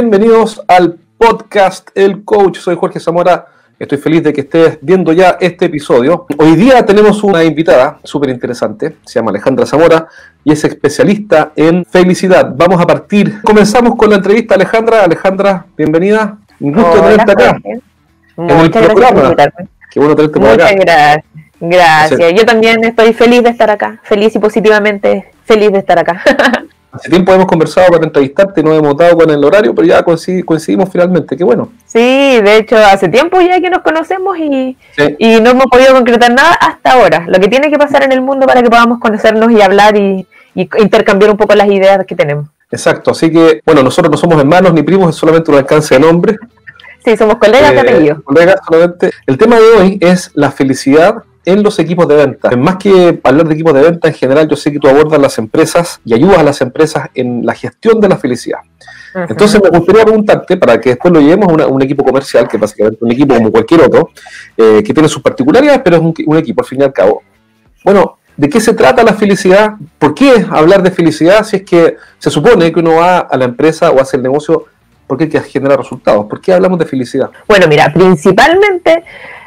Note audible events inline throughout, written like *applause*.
bienvenidos al podcast El Coach. Soy Jorge Zamora. Estoy feliz de que estés viendo ya este episodio. Hoy día tenemos una invitada súper interesante, se llama Alejandra Zamora y es especialista en felicidad. Vamos a partir. Comenzamos con la entrevista, Alejandra. Alejandra, bienvenida. Un gusto tenerte acá. Muchas gracias Qué bueno tenerte por acá. Muchas gracias. Gracias. Yo también estoy feliz de estar acá. Feliz y positivamente feliz de estar acá. *laughs* Hace tiempo hemos conversado para entrevistarte, no hemos dado con el horario, pero ya coincidimos finalmente, qué bueno. Sí, de hecho, hace tiempo ya que nos conocemos y, y no hemos podido concretar nada hasta ahora. Lo que tiene que pasar en el mundo para que podamos conocernos y hablar y, intercambiar un poco las ideas que tenemos. Exacto, así que, bueno, nosotros no somos hermanos ni primos, es solamente un alcance de nombre. Sí, somos colegas de eh, apellido. Colegas solamente. El tema de hoy es la felicidad en los equipos de venta. Más que hablar de equipos de venta en general, yo sé que tú abordas las empresas y ayudas a las empresas en la gestión de la felicidad. Entonces me gustaría preguntarte, para que después lo llevemos a un equipo comercial, que básicamente es un equipo como cualquier otro, eh, que tiene sus particularidades, pero es un, equipo al fin y al cabo. Bueno, ¿de qué se trata la felicidad? ¿Por qué hablar de felicidad si es que se supone que uno va a la empresa o hace el negocio porque hay que generar resultados? ¿Por qué hablamos de felicidad? Bueno, mira, principalmente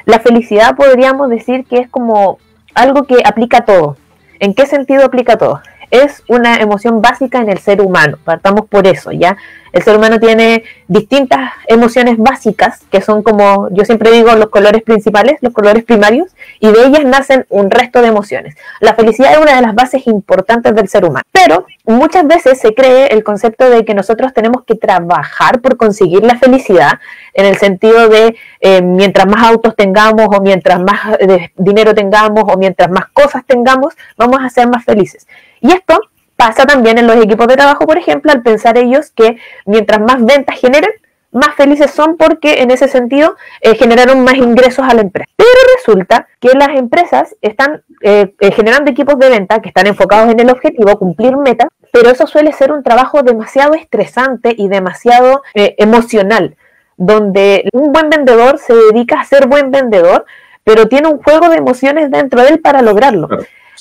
la felicidad podríamos decir que es como algo que aplica a todo. ¿En qué sentido aplica a todo? Es una emoción básica en el ser humano, partamos por eso, ¿ya? El ser humano tiene distintas emociones básicas, que son como yo siempre digo, los colores principales, los colores primarios, y de ellas nacen un resto de emociones. La felicidad es una de las bases importantes del ser humano, pero muchas veces se cree el concepto de que nosotros tenemos que trabajar por conseguir la felicidad, en el sentido de eh, mientras más autos tengamos, o mientras más eh, dinero tengamos, o mientras más cosas tengamos, vamos a ser más felices. Y esto Pasa también en los equipos de trabajo, por ejemplo, al pensar ellos que mientras más ventas generen, más felices son porque en ese sentido eh, generaron más ingresos a la empresa. Pero resulta que las empresas están eh, eh, generando equipos de venta que están enfocados en el objetivo, cumplir metas, pero eso suele ser un trabajo demasiado estresante y demasiado emocional, donde un buen vendedor se dedica a ser buen vendedor, pero tiene un juego de emociones dentro de él para lograrlo.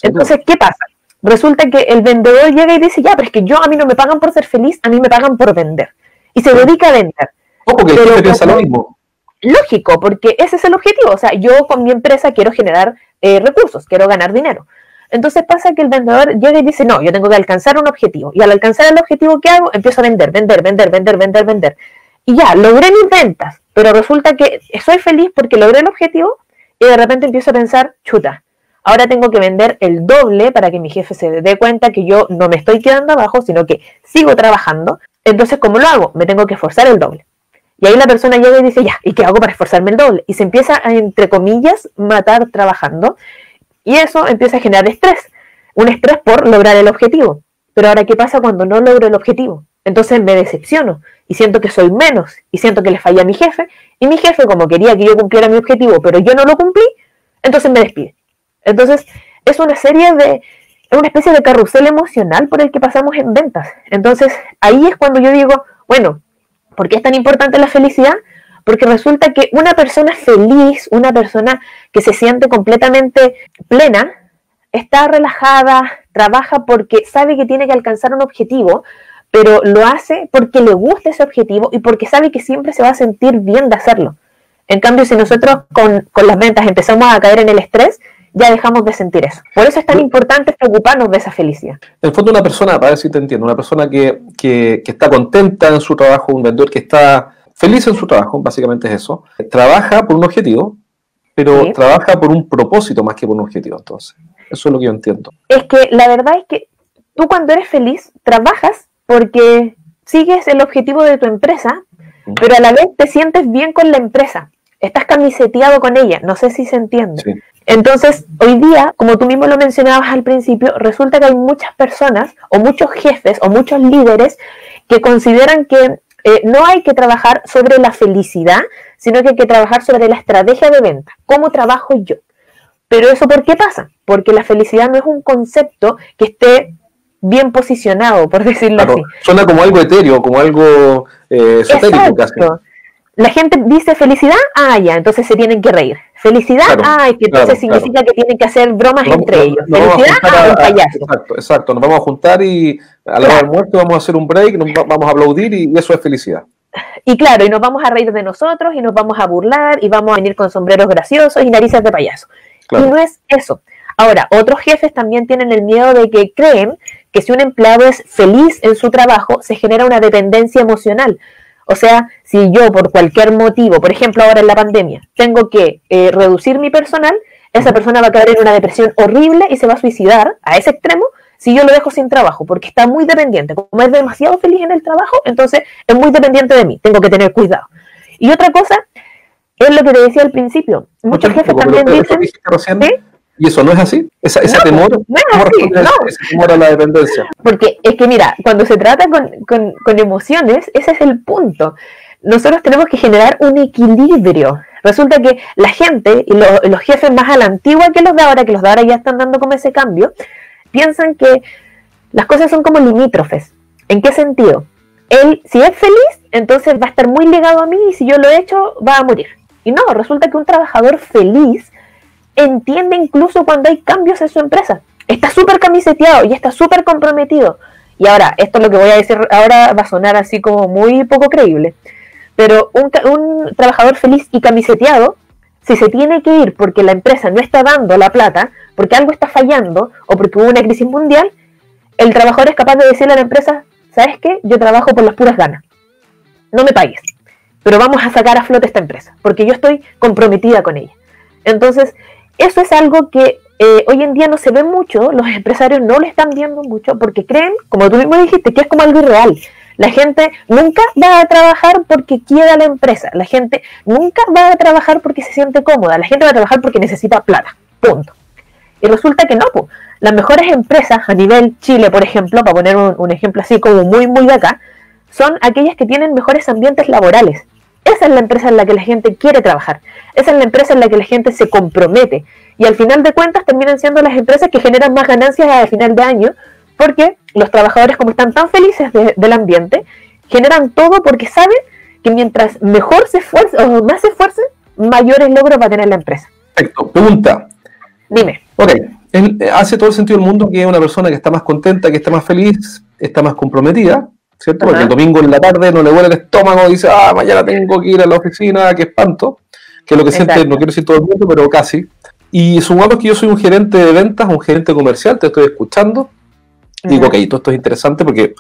Entonces, ¿qué pasa? Resulta que el vendedor llega y dice, ya, pero es que yo a mí no me pagan por ser feliz, a mí me pagan por vender. Y se dedica a vender. Ojo, que pero, piensa lo mismo. Lógico, porque ese es el objetivo. O sea, yo con mi empresa quiero generar eh, recursos, quiero ganar dinero. Entonces pasa que el vendedor llega y dice, no, yo tengo que alcanzar un objetivo. Y al alcanzar el objetivo que hago, empiezo a vender, vender, vender, vender, vender, vender. Y ya, logré mis ventas, pero resulta que soy feliz porque logré el objetivo y de repente empiezo a pensar, chuta, Ahora tengo que vender el doble para que mi jefe se dé cuenta que yo no me estoy quedando abajo, sino que sigo trabajando. Entonces, ¿cómo lo hago? Me tengo que esforzar el doble. Y ahí la persona llega y dice, ya, ¿y qué hago para esforzarme el doble? Y se empieza a, entre comillas, matar trabajando. Y eso empieza a generar estrés. Un estrés por lograr el objetivo. Pero ahora, ¿qué pasa cuando no logro el objetivo? Entonces me decepciono y siento que soy menos y siento que le falla a mi jefe. Y mi jefe, como quería que yo cumpliera mi objetivo, pero yo no lo cumplí, entonces me despide. Entonces, es una serie de, una especie de carrusel emocional por el que pasamos en ventas. Entonces, ahí es cuando yo digo, bueno, ¿por qué es tan importante la felicidad? Porque resulta que una persona feliz, una persona que se siente completamente plena, está relajada, trabaja porque sabe que tiene que alcanzar un objetivo, pero lo hace porque le gusta ese objetivo y porque sabe que siempre se va a sentir bien de hacerlo. En cambio, si nosotros con, con las ventas empezamos a caer en el estrés, ya dejamos de sentir eso. Por eso es tan importante preocuparnos de esa felicidad. En el fondo, una persona, para ver si te entiendo, una persona que, que, está contenta en su trabajo, un vendedor que está feliz en su trabajo, básicamente es eso, trabaja por un objetivo, pero trabaja por un propósito más que por un objetivo, entonces. Eso es lo que yo entiendo. Es que la verdad es que tú cuando eres feliz, trabajas porque sigues el objetivo de tu empresa, pero a la vez te sientes bien con la empresa. Estás camiseteado con ella, no sé si se entiende. Sí. Entonces, hoy día, como tú mismo lo mencionabas al principio, resulta que hay muchas personas o muchos jefes o muchos líderes que consideran que eh, no hay que trabajar sobre la felicidad, sino que hay que trabajar sobre la estrategia de venta. ¿Cómo trabajo yo? Pero eso ¿por qué pasa? Porque la felicidad no es un concepto que esté bien posicionado, por *laughs* decirlo así. Suena como algo etéreo, como algo eh, esotérico casi. La gente dice felicidad, ah, ya, entonces se tienen que reír. Felicidad, ah, que entonces significa que tienen que hacer bromas entre ellos. Felicidad, ah, un payaso. Exacto, exacto. Nos vamos a juntar y a la hora del muerto vamos a hacer un break, nos vamos a aplaudir y eso es felicidad. y claro, y nos vamos a reír de nosotros y nos vamos a burlar y vamos a venir con sombreros graciosos y narices de payaso. Y no es eso. Ahora, otros jefes también tienen el miedo de que creen que si un empleado es feliz en su trabajo, se genera una dependencia emocional. O sea, si yo por cualquier motivo, por ejemplo ahora en la pandemia, tengo que eh, reducir mi personal, esa persona va a caer en una depresión horrible y se va a suicidar a ese extremo si yo lo dejo sin trabajo, porque está muy dependiente. Como es demasiado feliz en el trabajo, entonces es muy dependiente de mí, tengo que tener cuidado. Y otra cosa, es lo que te decía al principio, muchos jefes también dicen... Y eso no es así, esa, ese temor, no ese temor a la dependencia. Porque es que mira, cuando se trata con, con, con emociones, ese es el punto. Nosotros tenemos que generar un equilibrio. Resulta que la gente y los jefes más a la antigua que los de ahora, que los de ahora ya están dando como ese cambio, piensan que las cosas son como limítrofes. ¿En qué sentido? Él, si es feliz, entonces va a estar muy ligado a mí y si yo lo he hecho, va a morir. Y no, resulta que un trabajador feliz entiende incluso cuando hay cambios en su empresa. Está súper camiseteado y está súper comprometido. Y ahora, esto es lo que voy a decir ahora va a sonar así como muy poco creíble. Pero un, trabajador feliz y camiseteado si se tiene que ir porque la empresa no está dando la plata, porque algo está fallando o porque hubo una crisis mundial, el trabajador es capaz de decirle a la empresa, ¿sabes qué? Yo trabajo por las puras ganas. No me pagues, pero vamos a sacar a flote esta empresa, porque yo estoy comprometida con ella. Entonces, eso es algo que eh, hoy en día no se ve mucho, los empresarios no lo están viendo mucho porque creen, como tú mismo dijiste, que es como algo irreal. La gente nunca va a trabajar porque quiera la empresa. La gente nunca va a trabajar porque se siente cómoda. La gente va a trabajar porque necesita plata. Punto. Y resulta que no. Las mejores empresas a nivel Chile, por ejemplo, para poner un, ejemplo así como muy, muy de acá, son aquellas que tienen mejores ambientes laborales. Esa es la empresa en la que la gente quiere trabajar. Esa es la empresa en la que la gente se compromete. Y al final de cuentas terminan siendo las empresas que generan más ganancias al final de año porque los trabajadores, como están tan felices del ambiente, generan todo porque saben que mientras mejor se esfuerce o más se esfuerce, mayores logros va a tener la empresa. Perfecto. Pregunta. Dime. Ok. Hace todo el sentido del mundo que una persona que está más contenta, que está más feliz, está más comprometida, ¿cierto? Porque el domingo en la tarde no le huele el estómago, dice, ah, mañana tengo que ir a la oficina, qué espanto. Que es lo que siente, no quiero decir todo el mundo, pero casi. Y supongamos que yo soy un gerente de ventas, un gerente comercial, te estoy escuchando, Digo, ok, todo esto es interesante porque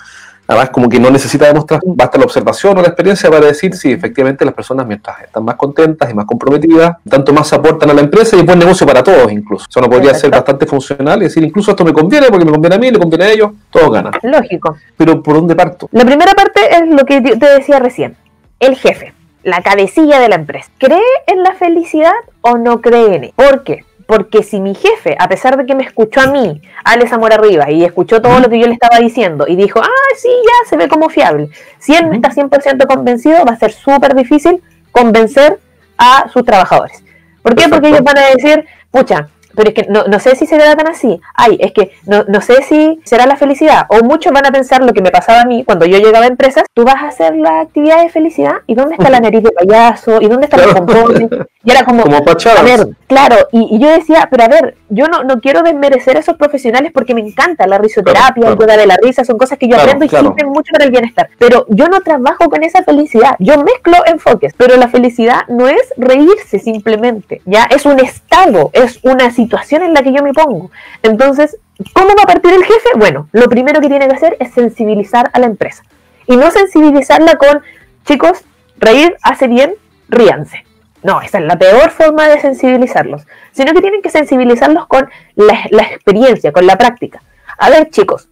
además como que no necesita demostrar, basta la observación o la experiencia para decir si efectivamente las personas mientras están más contentas y más comprometidas, tanto más aportan a la empresa y es buen negocio para todos incluso. Eso no podría ser bastante funcional y decir incluso esto me conviene porque me conviene a mí, le conviene a ellos, todos ganan. Lógico. Pero ¿por dónde parto? La primera parte es lo que te decía recién, el jefe, la cabecilla de la empresa. ¿Cree en la felicidad o no cree en él? ¿Por qué? Porque si mi jefe, a pesar de que me escuchó a mí, Alex Amor arriba, y escuchó todo lo que yo le estaba diciendo, y dijo, ah, sí, ya se ve como fiable, si él no está 100% convencido, va a ser súper difícil convencer a sus trabajadores. ¿Por qué? Porque ellos van a decir, pucha, pero es que no, no, sé si se tan así. Ay, es que no, no, sé si será la felicidad. O muchos van a pensar lo que me pasaba a mí cuando yo llegaba a empresas. Tú vas a hacer la actividad de felicidad y ¿dónde está la *laughs* nariz de payaso? ¿Y dónde está el compones? Y era como, como a ver, claro. Y, yo decía, pero a ver, yo no, no quiero desmerecer a esos profesionales porque me encanta la risoterapia, el yoga de la risa, son cosas que yo aprendo y sirven mucho para el bienestar. Pero yo no trabajo con esa felicidad. Yo mezclo enfoques, pero la felicidad no es reírse simplemente, ya es un estado, es una situación en la que yo me pongo. Entonces, ¿cómo va a partir el jefe? Bueno, lo primero que tiene que hacer es sensibilizar a la empresa. Y no sensibilizarla con, chicos, reír hace bien, ríanse. No, esa es la peor forma de sensibilizarlos. Sino que tienen que sensibilizarlos con la, la experiencia, con la práctica. A ver, chicos,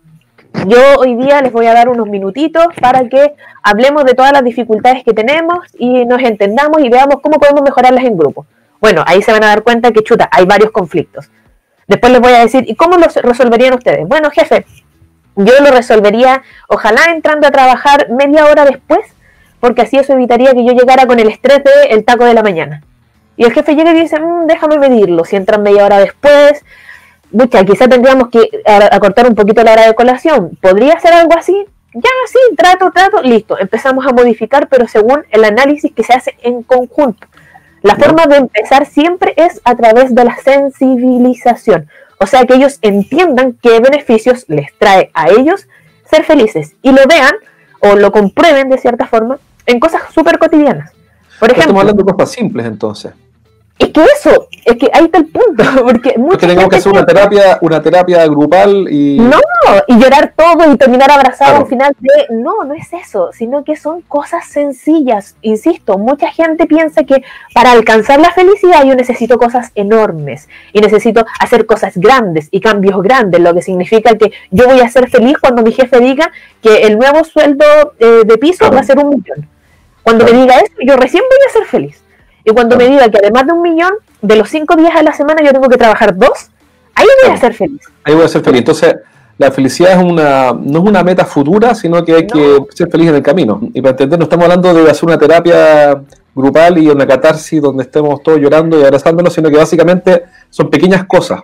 yo hoy día les voy a dar unos minutitos para que hablemos de todas las dificultades que tenemos y nos entendamos y veamos cómo podemos mejorarlas en grupo. Bueno, ahí se van a dar cuenta que, chuta, hay varios conflictos. Después les voy a decir, ¿y cómo los resolverían ustedes? Bueno, jefe, yo lo resolvería, ojalá entrando a trabajar media hora después, porque así eso evitaría que yo llegara con el estrés del el taco de la mañana. Y el jefe llega y dice, mm, déjame medirlo, si entran media hora después, mucha, quizá tendríamos que acortar un poquito la hora de colación. ¿Podría ser algo así? Ya, sí, trato, trato, listo. Empezamos a modificar, pero según el análisis que se hace en conjunto. La forma de empezar siempre es a través de la sensibilización. O sea, que ellos entiendan qué beneficios les trae a ellos ser felices y lo vean o lo comprueben de cierta forma en cosas súper cotidianas. Por ejemplo, estamos hablando de cosas simples entonces. Es que eso, es que ahí está el punto. *laughs* Porque que tenemos que hacer una terapia, una terapia grupal y. No, y llorar todo y terminar abrazado al final de. No, no es eso, sino que son cosas sencillas. Insisto, mucha gente piensa que para alcanzar la felicidad yo necesito cosas enormes y necesito hacer cosas grandes y cambios grandes, lo que significa que yo voy a ser feliz cuando mi jefe diga que el nuevo sueldo eh, de piso va a ser un millón. Cuando me diga eso, yo recién voy a ser feliz. Y cuando me diga que además de un millón, de los cinco días a la semana yo tengo que trabajar dos, ahí voy a ser feliz. Ahí voy a ser feliz. Entonces, la felicidad es una, no es una meta futura, sino que hay que ser feliz en el camino. Y para entender, no estamos hablando de hacer una terapia grupal y una catarsis donde estemos todos llorando y abrazándonos, sino que básicamente son pequeñas cosas.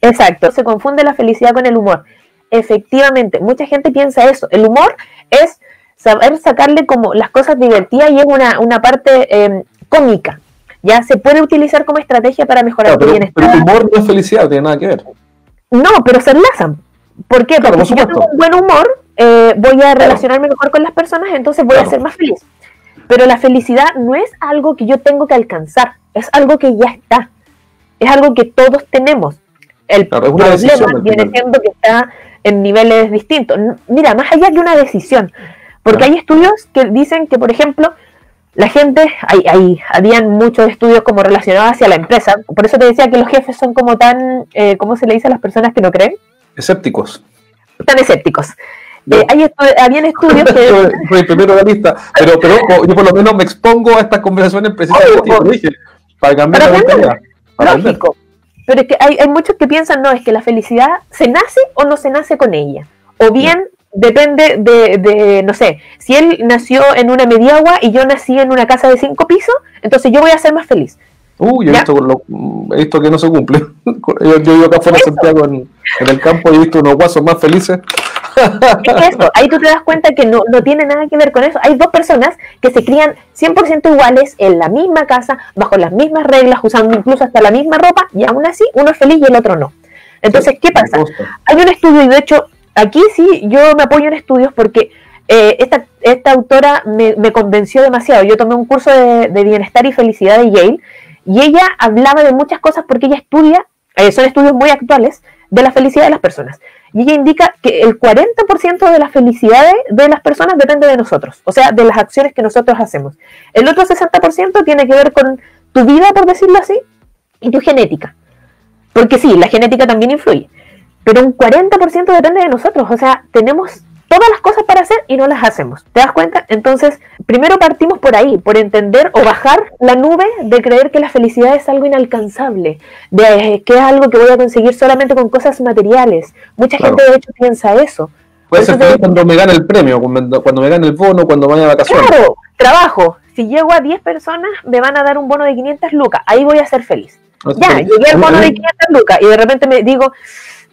Exacto, se confunde la felicidad con el humor. Efectivamente, mucha gente piensa eso. El humor es saber sacarle como las cosas divertidas y es una, una parte eh, cómica. Ya se puede utilizar como estrategia para mejorar tu bienestar. Pero el humor no es felicidad, no tiene nada que ver. No, pero se enlazan. ¿Por qué? Porque si yo tengo un buen humor, eh, voy a relacionarme mejor con las personas, entonces voy a ser más feliz. Pero la felicidad no es algo que yo tengo que alcanzar, es algo que ya está. Es algo que todos tenemos. El problema viene siendo que está en niveles distintos. Mira, más allá de una decisión, porque hay estudios que dicen que, por ejemplo, la gente, hay, hay, habían muchos estudios como relacionados hacia la empresa, por eso te decía que los jefes son como tan, eh, ¿cómo se le dice a las personas que no creen? Escépticos. Tan escépticos. Eh, hay habían estudios que... *laughs* Soy el primero de la lista, pero, pero yo por lo menos me expongo a estas conversaciones precisamente para cambiar la mentalidad. Lógico. Pero es que hay, hay muchos que piensan, no, es que la felicidad se nace o no se nace con ella. O bien depende de, de, no sé, si él nació en una mediagua y yo nací en una casa de cinco pisos, entonces yo voy a ser más feliz. Uy, he visto, lo, he visto, que no se cumple. *laughs* Yo, yo vivo acá fuera de Santiago en, el campo y he visto unos guasos más felices. Es eso, ahí tú te das cuenta que no, no tiene nada que ver con eso. Hay dos personas que se crían 100% iguales en la misma casa, bajo las mismas reglas, usando incluso hasta la misma ropa, y aún así uno es feliz y el otro no. Entonces, ¿qué pasa? Hay un estudio, y de hecho aquí sí yo me apoyo en estudios porque eh, esta, esta, autora me, convenció demasiado. Yo tomé un curso de, bienestar y felicidad de Yale y ella hablaba de muchas cosas porque ella estudia, eh, son estudios muy actuales, de la felicidad de las personas. Y ella indica que el 40% de la felicidad de las personas depende de nosotros, o sea, de las acciones que nosotros hacemos. El otro 60% tiene que ver con tu vida, por decirlo así, y tu genética. Porque sí, la genética también influye pero un 40% depende de nosotros, o sea, tenemos todas las cosas para hacer y no las hacemos. ¿Te das cuenta? Entonces, primero partimos por ahí, por entender o bajar la nube de creer que la felicidad es algo inalcanzable, de que es algo que voy a conseguir solamente con cosas materiales. Mucha gente de hecho piensa eso. Puede ser feliz cuando me gane el premio, cuando me gane el bono, cuando vaya a vacaciones. Claro, trabajo. Si llego a 10 personas, me van a dar un bono de 500 lucas. Ahí voy a ser feliz. ya, llegué al bono de 500 lucas y de repente me digo,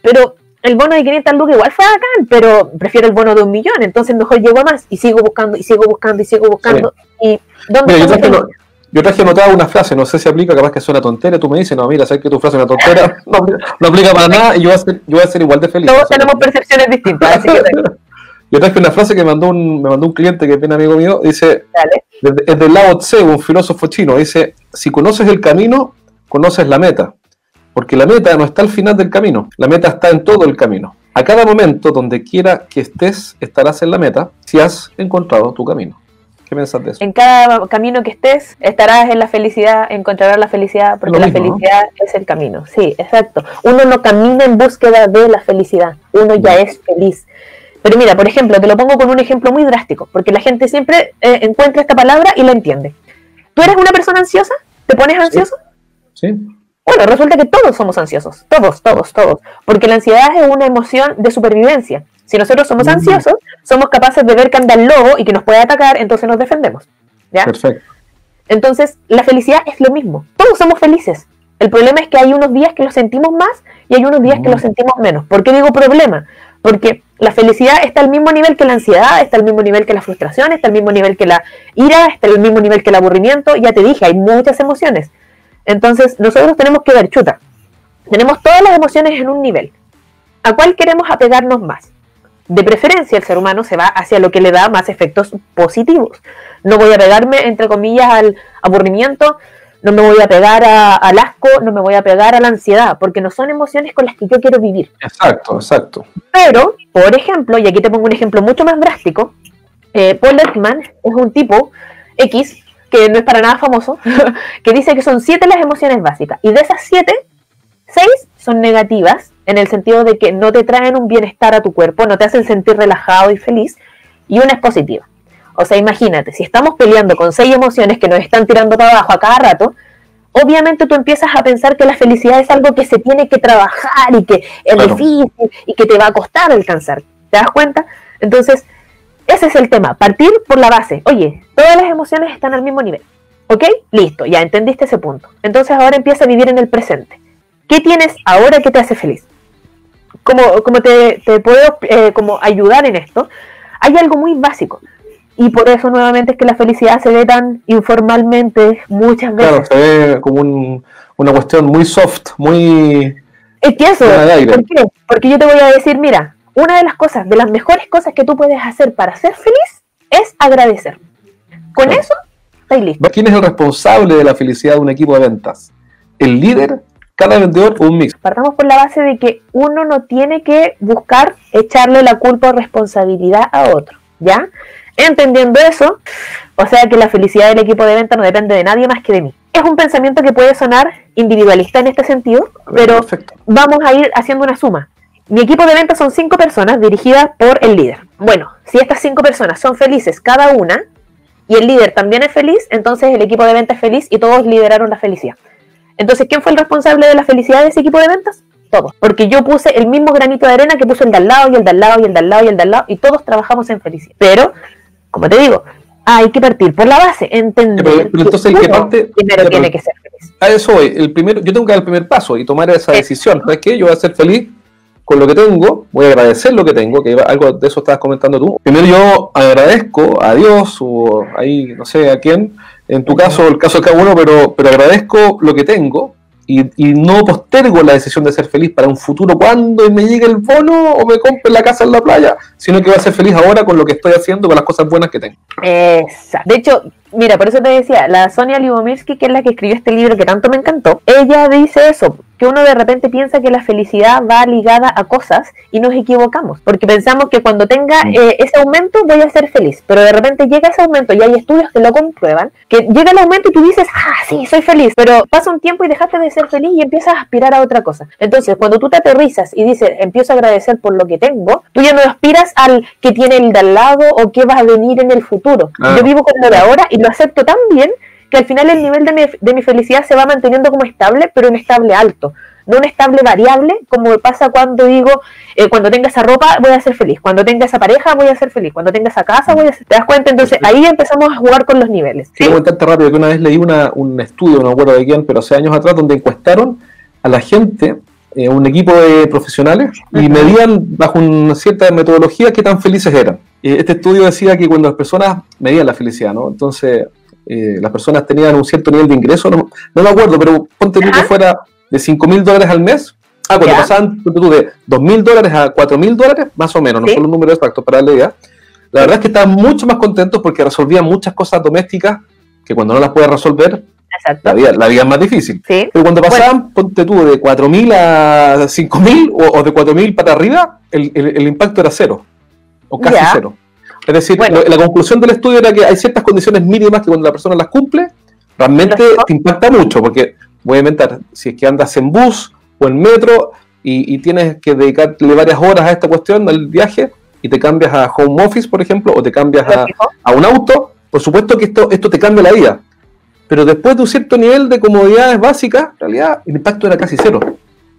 pero el bono de 500 lucas igual fue bacán, pero prefiero el bono de un millón, entonces mejor llego a más y sigo buscando y sigo buscando y sigo buscando. Y ¿dónde yo, traje, yo, traje, anotada una frase, no sé si aplica, capaz que suena tontera, tú me dices, no, mira, sabes que tu frase es una tontera, *laughs* no, aplica para nada y yo voy, a ser, yo voy a ser igual de feliz. Todos tenemos percepciones distintas, así que... *laughs* Yo traje una frase que mandó un, me mandó un cliente que es bien amigo mío, dice, es de Lao Tse, un filósofo chino, dice, si conoces el camino, conoces la meta. Porque la meta no está al final del camino, la meta está en todo el camino. A cada momento, donde quiera que estés, estarás en la meta si has encontrado tu camino. ¿Qué piensas de eso? En cada camino que estés, estarás en la felicidad, encontrarás la felicidad, porque la felicidad es el camino. Sí, exacto. Uno no camina en búsqueda de la felicidad, uno ya es feliz. Pero mira, por ejemplo, te lo pongo con un ejemplo muy drástico, porque la gente siempre eh, encuentra esta palabra y la entiende. ¿Tú eres una persona ansiosa? ¿Te pones ansioso? sí. Bueno, resulta que todos somos ansiosos, todos, todos, todos, porque la ansiedad es una emoción de supervivencia. Si nosotros somos ansiosos, somos capaces de ver que anda el lobo y que nos puede atacar, entonces nos defendemos. ¿ya? Perfecto. Entonces, la felicidad es lo mismo. Todos somos felices. El problema es que hay unos días que lo sentimos más y hay unos días que lo sentimos menos. ¿Por qué digo problema? Porque la felicidad está al mismo nivel que la ansiedad, está al mismo nivel que la frustración, está al mismo nivel que la ira, está al mismo nivel que el aburrimiento. Ya te dije, hay muchas emociones. Entonces, nosotros tenemos que ver, chuta, tenemos todas las emociones en un nivel. ¿A cuál queremos apegarnos más? de preferencia el ser humano se va hacia lo que le da más efectos positivos. No voy a pegarme, entre comillas, al aburrimiento, no me voy a pegar al asco, no me voy a pegar a la ansiedad, porque no son emociones con las que yo quiero vivir. Exacto, exacto. Pero, por ejemplo, y aquí te pongo un ejemplo mucho más drástico, eh, Paul Ekman es un tipo X, que no es para nada famoso, *laughs* que dice que son siete las emociones básicas, y de esas siete, seis son negativas, en el sentido de que no te traen un bienestar a tu cuerpo, no te hacen sentir relajado y feliz, y una es positiva. O sea, imagínate, si estamos peleando con seis emociones que nos están tirando para abajo a cada rato, obviamente tú empiezas a pensar que la felicidad es algo que se tiene que trabajar y que es difícil y que te va a costar alcanzar. ¿Te das cuenta? Entonces, ese es el tema, partir por la base. Oye, todas las emociones están al mismo nivel. ¿Ok? Listo, ya entendiste ese punto. Entonces ahora empieza a vivir en el presente. ¿Qué tienes ahora que te hace feliz? Como, como te, puedo eh, como ayudar en esto, hay algo muy básico. Y por eso nuevamente es que la felicidad se ve tan informalmente muchas veces. Claro, se ve como una cuestión muy soft, muy... Es que eso, ¿por qué? Porque yo te voy a decir, mira, una de las cosas, de las mejores cosas que tú puedes hacer para ser feliz es agradecer. Con eso, estáis listo. ¿Quién es el responsable de la felicidad de un equipo de ventas? ¿El líder, cada vendedor o un mix? Partamos por la base de que uno no tiene que buscar echarle la culpa o responsabilidad a otro, ¿ya? Entendiendo eso, o sea que la felicidad del equipo de venta no depende de nadie más que de mí. Es un pensamiento que puede sonar individualista en este sentido, pero vamos a ir haciendo una suma. Mi equipo de venta son cinco personas dirigidas por el líder. Bueno, si estas cinco personas son felices cada una y el líder también es feliz, entonces el equipo de venta es feliz y todos lideraron la felicidad. Entonces, ¿quién fue el responsable de la felicidad de ese equipo de ventas? Todos. Porque yo puse el mismo granito de arena que puso el de al lado y el de al lado y el de al lado y el de al lado y todos trabajamos en felicidad. Pero como te digo, hay que partir por la base, entender. Pero, entonces el que parte. Primero tiene que ser feliz. A eso voy. El primero, yo tengo que dar el primer paso y tomar esa decisión. ¿Sabes qué? Yo voy a ser feliz con lo que tengo, voy a agradecer lo que tengo, que algo de eso estabas comentando tú. Primero yo agradezco a Dios o ahí, no sé a quién, en tu caso, el caso de cada uno, pero, pero agradezco lo que tengo, y, no postergo la decisión de ser feliz para un futuro cuando me llegue el bono o me compre la casa en la playa, sino que voy a ser feliz ahora con lo que estoy haciendo, con las cosas buenas que tengo. Exacto. De hecho, mira, por eso te decía, la Sonia Libomirsky, que es la que escribió este libro que tanto me encantó, ella dice eso, que uno de repente piensa que la felicidad va ligada a cosas y nos equivocamos, porque pensamos que cuando tenga mm. eh, ese aumento voy a ser feliz, pero de repente llega ese aumento y hay estudios que lo comprueban, que llega el aumento y tú dices, ah, sí, soy feliz, pero pasa un tiempo y dejaste de ser feliz y empiezas a aspirar a otra cosa. Entonces, cuando tú te aterrizas y dices, empiezo a agradecer por lo que tengo, tú ya no aspiras al que tiene el de al lado o que va a venir en el futuro. Ah. Yo vivo con lo de ahora y lo acepto tan bien que al final el nivel de mi, de mi felicidad se va manteniendo como estable, pero un estable alto no un estable variable, como pasa cuando digo, eh, cuando tenga esa ropa voy a ser feliz, cuando tenga esa pareja voy a ser feliz, cuando tenga esa casa voy a ser... ¿Te das cuenta? Entonces ahí empezamos a jugar con los niveles. ¿sí? Quiero rápido que una vez leí una, un estudio, no me acuerdo de quién, pero hace años atrás, donde encuestaron a la gente, eh, un equipo de profesionales, y medían bajo una cierta metodología qué tan felices eran. Eh, este estudio decía que cuando las personas medían la felicidad, ¿no? Entonces, las personas tenían un cierto nivel de ingreso, no, no me acuerdo, pero ponte tú que fuera de 5 mil dólares al mes. Ah, cuando pasaban tú, de 2 mil dólares a 4 mil dólares, más o menos, no son los números exactos para la idea. La verdad es que estaban mucho más contentos porque resolvían muchas cosas domésticas que cuando no las puedes resolver, la vida, la vida, es más difícil. Pero cuando pasaban, ponte tú, de 4.000 a 5.000 o, o de 4.000 para arriba, el, el, impacto era cero, o casi cero. Es decir, la conclusión del estudio era que hay ciertas condiciones mínimas que cuando la persona las cumple, realmente te impacta mucho, porque voy a inventar, si es que andas en bus o en metro y, tienes que dedicarle varias horas a esta cuestión del viaje y te cambias a home office, por ejemplo, o te cambias a, un auto, por supuesto que esto, esto te cambia la vida. Pero después de un cierto nivel de comodidades básicas, en realidad el impacto era casi cero.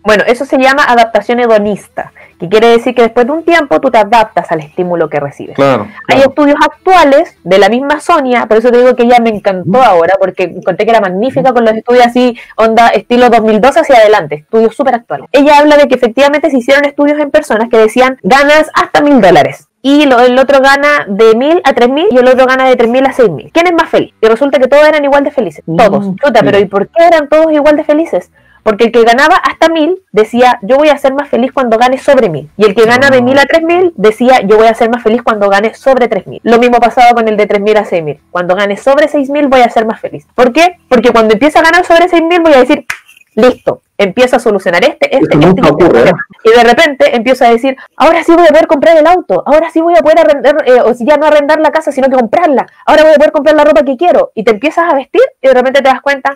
Bueno, eso se llama adaptación hedonista que quiere decir que después de un tiempo tú te adaptas al estímulo que recibes. Hay estudios actuales de la misma Sonia, por eso te digo que ella me encantó ahora, porque conté que era magnífica con los estudios así, onda estilo 2012 hacia adelante, estudios súper actuales. Ella habla de que efectivamente se hicieron estudios en personas que decían ganas hasta mil dólares y el otro gana de mil a tres mil y el otro gana de tres mil a seis mil. ¿Quién es más feliz? Y resulta que todos eran igual de felices, todos. Mm, pero ¿y por qué eran todos igual de felices? Porque el que ganaba hasta mil decía, yo voy a ser más feliz cuando gane sobre mil. Y el que gana de mil a tres mil decía, yo voy a ser más feliz cuando gane sobre tres mil. Lo mismo pasaba con el de tres mil a seis mil. Cuando gane sobre seis mil voy a ser más feliz. ¿Por qué? Porque cuando empieza a ganar sobre seis mil voy a decir, listo, empiezo a solucionar este, este, este, este ¿eh? Y de repente empiezo a decir, ahora sí voy a poder comprar el auto, ahora sí voy a poder arrendar, eh, o si ya no arrendar la casa, sino que comprarla, ahora voy a poder comprar la ropa que quiero. Y te empiezas a vestir y de repente te das cuenta,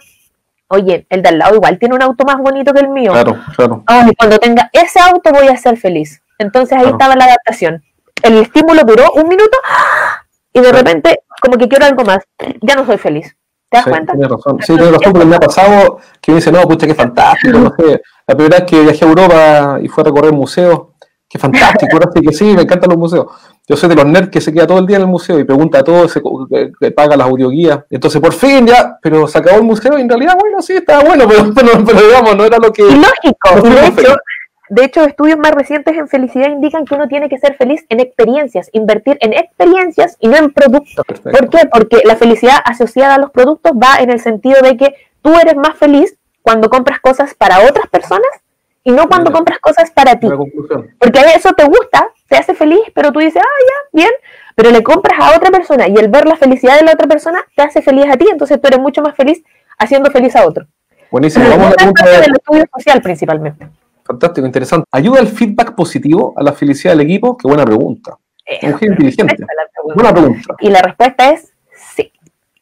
oye, el de al lado igual tiene un auto más bonito que el mío. Claro, claro. Ay, cuando tenga ese auto voy a ser feliz. Entonces ahí estaba la adaptación. El estímulo duró un minuto y de repente como que quiero algo más. Ya no soy feliz. ¿Te das sí, cuenta? Tiene razón. Sí, tiene razón, porque me ha pasado que me dice, no, pucha, qué fantástico, no sé. La primera vez que viajé a Europa y fue a recorrer museos, qué fantástico, ahora sí que sí, me encantan los museos. Yo soy de los nerds que se queda todo el día en el museo y pregunta a todos, se, que paga las audioguías. Entonces, por fin ya, pero se acabó el museo y en realidad, bueno, sí, estaba bueno, *laughs* pero, pero, pero digamos, no era lo que... Y lógico, no de hecho, de hecho, estudios más recientes en felicidad indican que uno tiene que ser feliz en experiencias, invertir en experiencias y no en productos. Perfecto. ¿Por qué? Porque la felicidad asociada a los productos va en el sentido de que tú eres más feliz cuando compras cosas para otras personas y no cuando compras cosas para ti. Porque a eso te gusta, te hace feliz, pero tú dices, ah, ya, bien, pero le compras a otra persona y el ver la felicidad de la otra persona te hace feliz a ti, entonces tú eres mucho más feliz haciendo feliz a otro. Buenísimo, Pero vamos a la pregunta de... del estudio social principalmente. Fantástico, interesante. ¿Ayuda el feedback positivo a la felicidad del equipo? Qué buena pregunta. Eh, Mujer inteligente. pregunta. Buena pregunta. Y la respuesta es sí,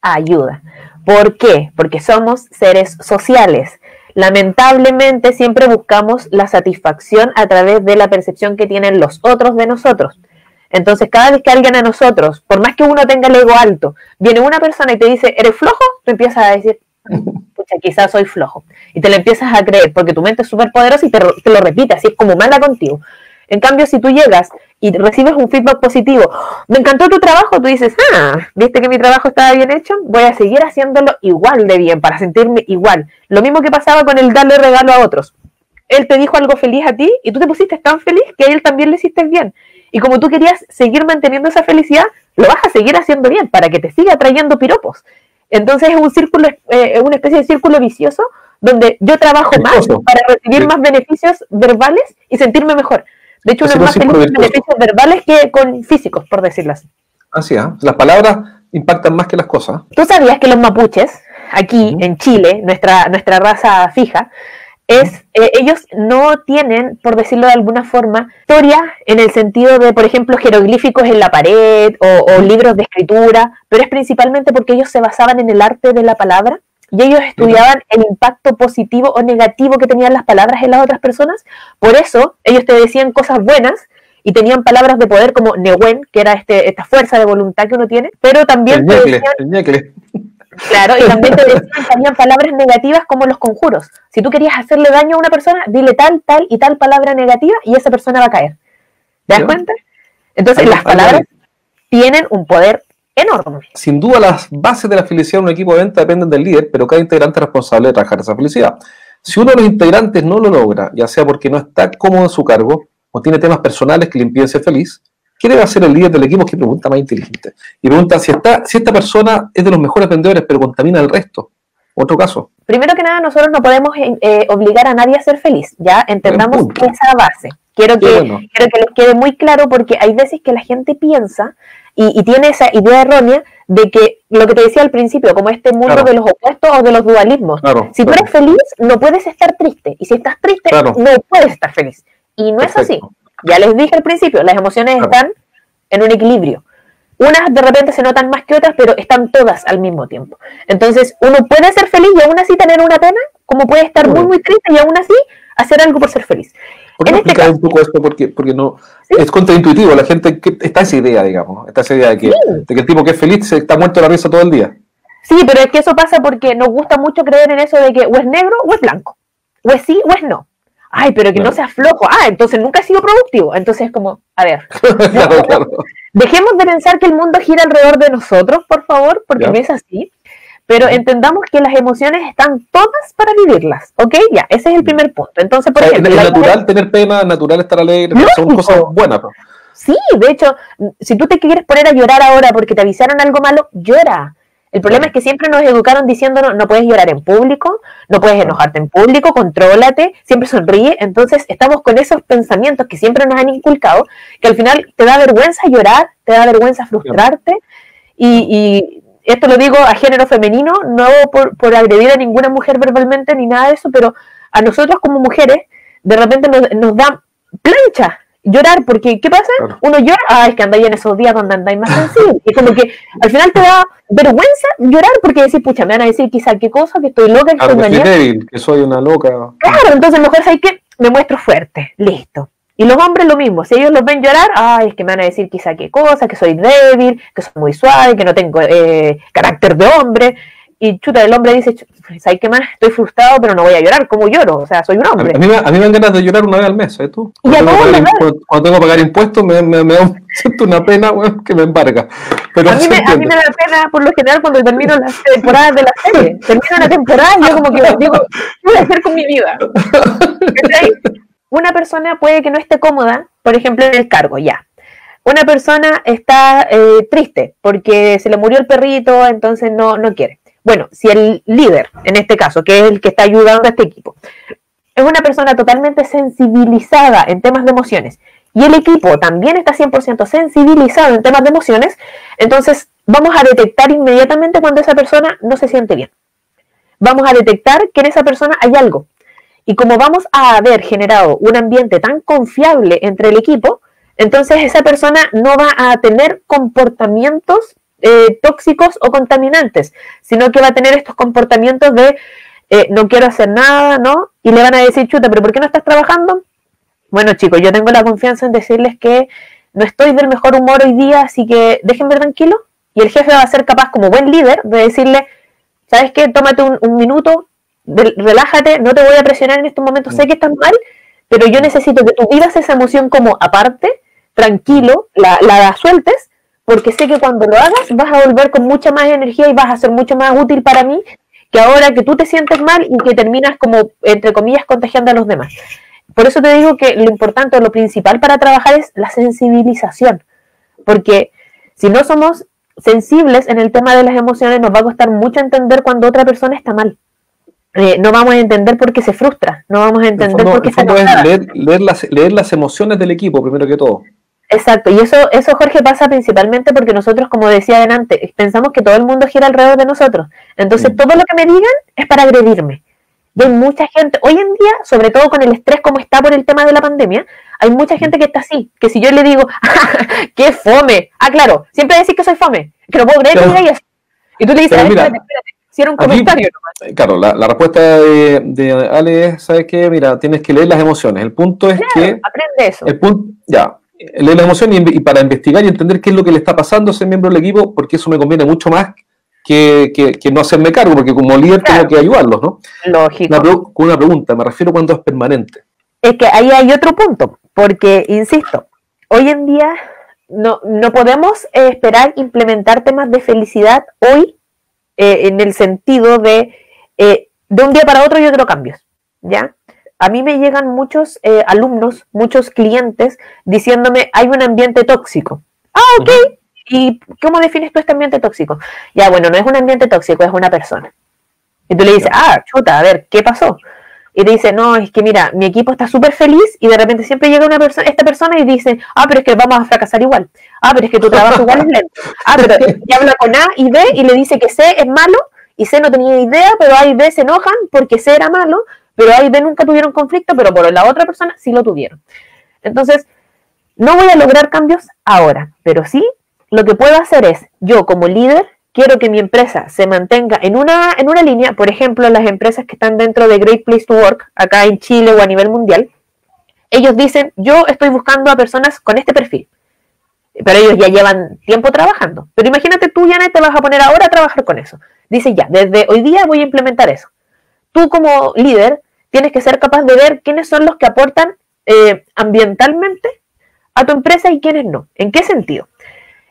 ayuda. ¿Por qué? Porque somos seres sociales. Lamentablemente siempre buscamos la satisfacción a través de la percepción que tienen los otros de nosotros. Entonces, cada vez que alguien a nosotros, por más que uno tenga el ego alto, viene una persona y te dice, ¿eres flojo? Tú empiezas a decir, pucha, quizás soy flojo. Y te lo empiezas a creer porque tu mente es súper poderosa y te, lo repite, así es como manda contigo. En cambio, si tú llegas y recibes un feedback positivo, me encantó tu trabajo, tú dices, ah, viste que mi trabajo estaba bien hecho, voy a seguir haciéndolo igual de bien, para sentirme igual. Lo mismo que pasaba con el darle regalo a otros. Él te dijo algo feliz a ti y tú te pusiste tan feliz que a él también le hiciste bien. Y como tú querías seguir manteniendo esa felicidad, lo vas a seguir haciendo bien para que te siga trayendo piropos. Entonces es un círculo, eh, una especie de círculo vicioso donde yo trabajo más para recibir más beneficios verbales y sentirme mejor. De hecho, uno Es es un más feliz con beneficios verbales que con físicos, por decirlo así. Así es. Las palabras impactan más que las cosas. ¿Tú sabías que los mapuches, aquí en Chile, nuestra, nuestra raza fija, es, eh, ellos no tienen, por decirlo de alguna forma, historia en el sentido de, por ejemplo, jeroglíficos en la pared o, o libros de escritura, pero es principalmente porque ellos se basaban en el arte de la palabra y ellos estudiaban el impacto positivo o negativo que tenían las palabras en las otras personas. Por eso ellos te decían cosas buenas y tenían palabras de poder como Nehuen, que era este, esta fuerza de voluntad que uno tiene, pero también El te ñecle, decían el ñecle. *laughs* Claro, y también te *laughs* decían que habían palabras negativas como los conjuros. Si tú querías hacerle daño a una persona, dile tal, tal y tal palabra negativa y esa persona va a caer. ¿Te das cuenta? Entonces, las palabras tienen un poder enorme. Sin duda, las bases de la felicidad de un equipo de venta dependen del líder, pero cada integrante es responsable de trabajar esa felicidad. Si uno de los integrantes no lo logra, ya sea porque no está cómodo en su cargo o tiene temas personales que le impiden ser feliz, ¿qué debe hacer el líder del equipo? Que pregunta más inteligente. Y pregunta si, está, si esta persona es de los mejores vendedores, pero contamina al resto. Otro caso. Primero que nada, nosotros no podemos eh, eh, obligar a nadie a ser feliz, ¿ya? Entendamos esa base. Quiero que, bueno. quiero que les quede muy claro porque hay veces que la gente piensa y, y tiene esa idea errónea de que lo que te decía al principio, como este mundo Claro. de los opuestos o de los dualismos. Claro, Si tú eres feliz, no puedes estar triste. Y si estás triste, no puedes estar feliz. Y no es así. Ya les dije al principio, las emociones están en un equilibrio. Unas de repente se notan más que otras, pero están todas al mismo tiempo. Entonces, uno puede ser feliz y aún así tener una pena, como puede estar muy, muy triste y aún así hacer algo por ser feliz. ¿Por qué En no este caso- un poco esto? Porque, porque no, Sí. es contraintuitivo. La gente que está esa idea, digamos, está esa idea de que, Sí. de que el tipo que es feliz se está muerto de la risa todo el día. Sí, pero es que eso pasa porque nos gusta mucho creer en eso de que o es negro o es blanco. O es sí o es no. Ay, pero que no Claro. seas flojo. Ah, entonces nunca has sido productivo. Entonces, como, a ver, *laughs* claro, claro. Dejemos de pensar que el mundo gira alrededor de nosotros, por favor, porque Ya. no es así. Pero entendamos que las emociones están todas para vivirlas, ¿ok? Ya, ese es el primer punto. Entonces, por O sea, ejemplo, es la- natural tener pena, natural estar alegre, son cosas buenas. ¿no? Sí, de hecho, si tú te quieres poner a llorar ahora porque te avisaron algo malo, llora. El problema es que siempre nos educaron diciéndonos, no puedes llorar en público, no puedes enojarte en público, contrólate, siempre sonríe. Entonces estamos con esos pensamientos que siempre nos han inculcado, que al final te da vergüenza llorar, te da vergüenza frustrarte. Y, esto lo digo a género femenino, no por, por, agredir a ninguna mujer verbalmente ni nada de eso, pero a nosotros como mujeres de repente nos, nos da plancha llorar, porque ¿qué pasa? Uno llora, ah, es que andáis en esos días donde andáis más sensible. Y como que al final te da vergüenza llorar porque decís, pucha, me van a decir quizá qué cosa, que estoy loca, que estoy que débil, que soy una loca. Claro, entonces mejor es que me muestro fuerte, listo. Y los hombres lo mismo, si ellos los ven llorar, ay, es que me van a decir quizá qué cosa, que soy débil, que soy muy suave, que no tengo eh, carácter de hombre. Y chuta, el hombre dice, ¿sabes qué más? Estoy frustrado, pero no voy a llorar. ¿Cómo lloro? O sea, soy un hombre. A mí, a mí me dan ganas de llorar una vez al mes, ¿sabes tú? Cuando, tengo, que pagar, cuando tengo que pagar impuestos, me, me, me da *laughs* siento una pena bueno, que me embarga. Pero a, mí me, a mí me da pena, por lo general, cuando termino las temporadas de la serie. Termino una temporada y yo como que digo, ¿qué voy a hacer con mi vida? *laughs* Una persona puede que no esté cómoda, por ejemplo, en el cargo, ya una persona está eh, triste porque se le murió el perrito, entonces no, no quiere. Bueno, si el líder, en este caso, que es el que está ayudando a este equipo, es una persona totalmente sensibilizada en temas de emociones y el equipo también está 100% sensibilizado en temas de emociones, entonces vamos a detectar inmediatamente cuando esa persona no se siente bien. Vamos a detectar que en esa persona hay algo. Y como vamos a haber generado un ambiente tan confiable entre el equipo, entonces esa persona no va a tener comportamientos eh, tóxicos o contaminantes, sino que va a tener estos comportamientos de eh, no quiero hacer nada, ¿no? Y le van a decir, chuta, pero ¿por qué no estás trabajando? Bueno, chicos, yo tengo la confianza en decirles que no estoy del mejor humor hoy día, así que déjenme tranquilo. Y el jefe va a ser capaz, como buen líder, de decirle, ¿sabes qué? Tómate un, minuto, relájate, no te voy a presionar en estos momentos, sé que estás mal, pero yo necesito que tú vivas esa emoción como aparte, tranquilo, la, la sueltes porque sé que cuando lo hagas vas a volver con mucha más energía y vas a ser mucho más útil para mí que ahora que tú te sientes mal y que terminas como, entre comillas, contagiando a los demás. Por eso te digo que lo importante o lo principal para trabajar es la sensibilización, porque si no somos sensibles en el tema de las emociones, nos va a costar mucho entender cuando otra persona está mal. Eh, no vamos a entender por qué se frustra, no vamos a entender por qué está leer, leer, las, leer las emociones del equipo, primero que todo. Exacto, y eso, eso Jorge pasa principalmente porque nosotros, como decía adelante, pensamos que todo el mundo gira alrededor de nosotros. Entonces, todo lo que me digan es para agredirme. Y hay mucha gente, hoy en día, sobre todo con el estrés como está por el tema de la pandemia, hay mucha gente que está así, que si yo le digo, *laughs* ¡qué fome! Ah, claro, siempre decís que soy fome, que no puedo creer que diga eso. Y tú le dices, espérate, espérate, si era un comentario nomás. Claro, la, la respuesta de, de, Ale es, ¿sabes qué? Mira, tienes que leer las emociones. El punto es que... Aprende eso. El punto, ya, leer la emoción y, para investigar y entender qué es lo que le está pasando a ese miembro del equipo, porque eso me conviene mucho más que, que, no hacerme cargo, porque como líder tengo que ayudarlos, ¿no? Lógico. Una, con una pregunta, me refiero cuando es permanente. Es que ahí hay otro punto, porque, insisto, hoy en día no, no podemos esperar implementar temas de felicidad hoy eh, en el sentido de eh, de un día para otro yo quiero cambios, ¿ya? a mí me llegan muchos eh, alumnos, muchos clientes diciéndome, hay un ambiente tóxico. Ah, ok. ¿Y cómo defines tú este ambiente tóxico? Ya, bueno, no es un ambiente tóxico, es una persona. Y tú le dices, ah, chuta, a ver, ¿qué pasó? Y te dice, no, es que mira, mi equipo está súper feliz y de repente siempre llega una persona, esta persona y dice, ah, pero es que vamos a fracasar igual. Ah, pero es que tu *laughs* trabajo igual es lento. Ah, pero y habla con A y B y le dice que C es malo y C no tenía idea, pero A y B se enojan porque C era malo, pero ahí de nunca tuvieron conflicto, pero por la otra persona sí lo tuvieron. Entonces, no voy a lograr cambios ahora, pero sí lo que puedo hacer es, yo como líder, quiero que mi empresa se mantenga en una, en una línea, por ejemplo, las empresas que están dentro de Great Place to Work, acá en Chile o a nivel mundial, ellos dicen, yo estoy buscando a personas con este perfil, pero ellos ya llevan tiempo trabajando. Pero imagínate tú, Janet, te vas a poner ahora a trabajar con eso. Dice, ya, desde hoy día voy a implementar eso tú como líder tienes que ser capaz de ver quiénes son los que aportan eh, ambientalmente a tu empresa y quiénes no. ¿En qué sentido?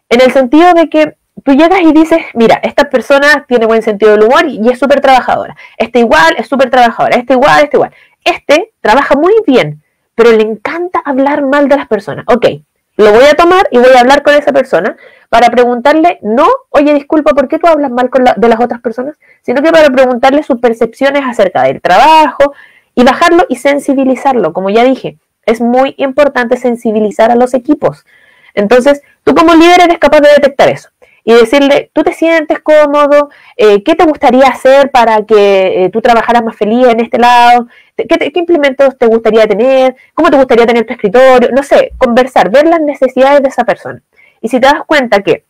En el sentido de que tú llegas y dices, mira, esta persona tiene buen sentido del humor y es súper trabajadora. Este igual es súper trabajadora. Este igual, este igual. Este trabaja muy bien, pero le encanta hablar mal de las personas. Ok, lo voy a tomar y voy a hablar con esa persona para preguntarle, no, oye, disculpa, ¿por qué tú hablas mal con de las otras personas? Sino que para preguntarle sus percepciones acerca del trabajo y bajarlo y sensibilizarlo. Como ya dije, es muy importante sensibilizar a los equipos. Entonces, tú como líder eres capaz de detectar eso y decirle, tú te sientes cómodo, eh, qué te gustaría hacer para que eh, tú trabajaras más feliz en este lado, ¿Qué, implementos te gustaría tener, cómo te gustaría tener tu escritorio, no sé, conversar, ver las necesidades de esa persona. Y si te das cuenta que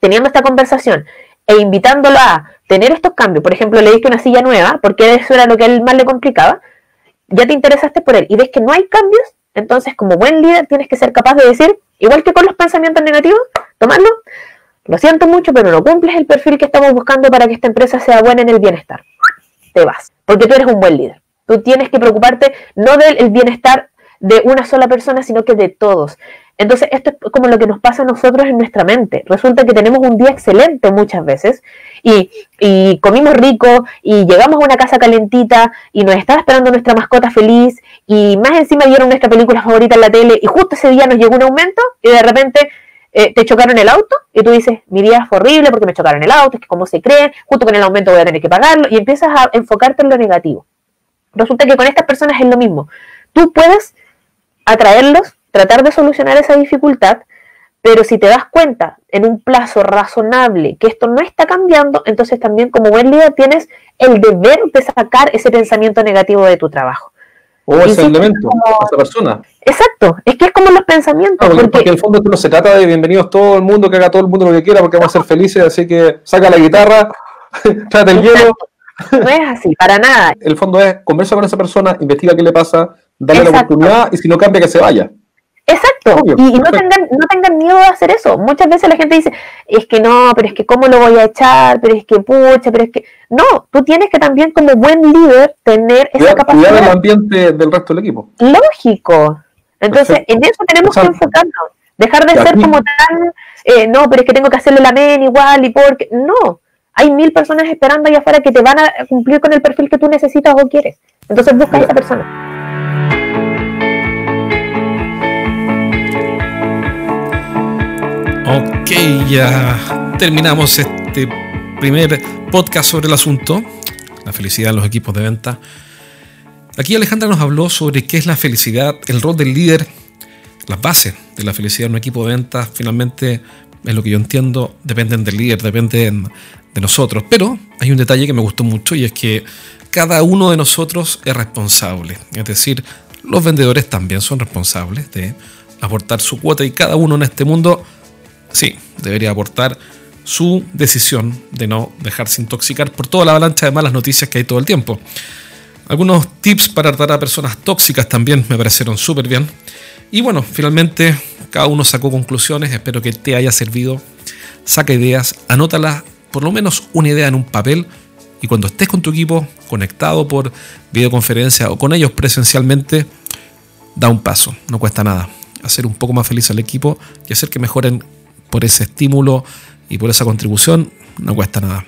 teniendo esta conversación e invitándolo a tener estos cambios, por ejemplo, le diste una silla nueva, porque eso era lo que a él más le complicaba, ya te interesaste por él y ves que no hay cambios, entonces como buen líder tienes que ser capaz de decir, igual que con los pensamientos negativos, tomarlo, lo siento mucho, pero no cumples el perfil que estamos buscando para que esta empresa sea buena en el bienestar. Te vas, porque tú eres un buen líder. Tú tienes que preocuparte no del bienestar de una sola persona, sino que de todos. Entonces, esto es como lo que nos pasa a nosotros en nuestra mente. Resulta que tenemos un día excelente muchas veces y, comimos rico y llegamos a una casa calentita y nos estaba esperando nuestra mascota feliz y más encima vieron nuestra película favorita en la tele y justo ese día nos llegó un aumento y de repente eh, te chocaron el auto y tú dices, mi día fue horrible porque me chocaron el auto, es que cómo se cree, justo con el aumento voy a tener que pagarlo y empiezas a enfocarte en lo negativo. Resulta que con estas personas es lo mismo. Tú puedes atraerlos, tratar de solucionar esa dificultad, pero si te das cuenta en un plazo razonable que esto no está cambiando, entonces también como buen líder tienes el deber de sacar ese pensamiento negativo de tu trabajo. O ese elemento, esa persona. Exacto, es que es como los pensamientos. porque, en el fondo esto no se trata de bienvenidos todo el mundo, que haga todo el mundo lo que quiera, porque vamos a ser felices, así que saca la guitarra, *laughs* trata el hielo. No es así, para nada. El fondo es conversa con esa persona, investiga qué le pasa, dale la oportunidad y si no cambia, que se vaya. Exacto, y, no, tengan, no tengan miedo de hacer eso. Muchas veces la gente dice, es que no, pero es que cómo lo voy a echar, pero es que pucha, pero es que... No, tú tienes que también como buen líder tener esa capacidad. Cuidar el ambiente del resto del equipo. Lógico. Entonces, en eso tenemos que enfocarnos. Dejar de ser como tan, eh, no, pero es que tengo que hacerle la men igual y porque... No, hay mil personas esperando ahí afuera que te van a cumplir con el perfil que tú necesitas o quieres. Entonces busca a esa persona. Ok, ya terminamos este primer podcast sobre el asunto, la felicidad de los equipos de venta. Aquí Alejandra nos habló sobre qué es la felicidad, el rol del líder, las bases de la felicidad en un equipo de venta. Finalmente, es lo que yo entiendo, dependen del líder, dependen de nosotros. Pero hay un detalle que me gustó mucho y es que cada uno de nosotros es responsable. Es decir, los vendedores también son responsables de aportar su cuota y cada uno en este mundo sí, debería aportar su decisión de no dejarse intoxicar por toda la avalancha de malas noticias que hay todo el tiempo. Algunos tips para tratar a personas tóxicas también me parecieron súper bien. Y bueno, finalmente cada uno sacó conclusiones, espero que te haya servido. Saca ideas, anótalas, por lo menos una idea en un papel y cuando estés con tu equipo conectado por videoconferencia o con ellos presencialmente, da un paso, no cuesta nada. Hacer un poco más feliz al equipo y hacer que mejoren por ese estímulo y por esa contribución, no cuesta nada.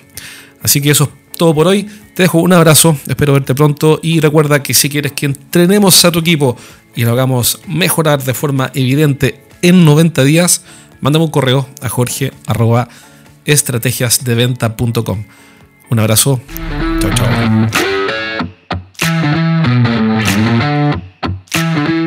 Así que eso es todo por hoy. Te dejo un abrazo, espero verte pronto y recuerda que si quieres que entrenemos a tu equipo y lo hagamos mejorar de forma evidente en 90 días, mándame un correo a jorge estrategiasdeventa.com. Un abrazo. Chao, chao.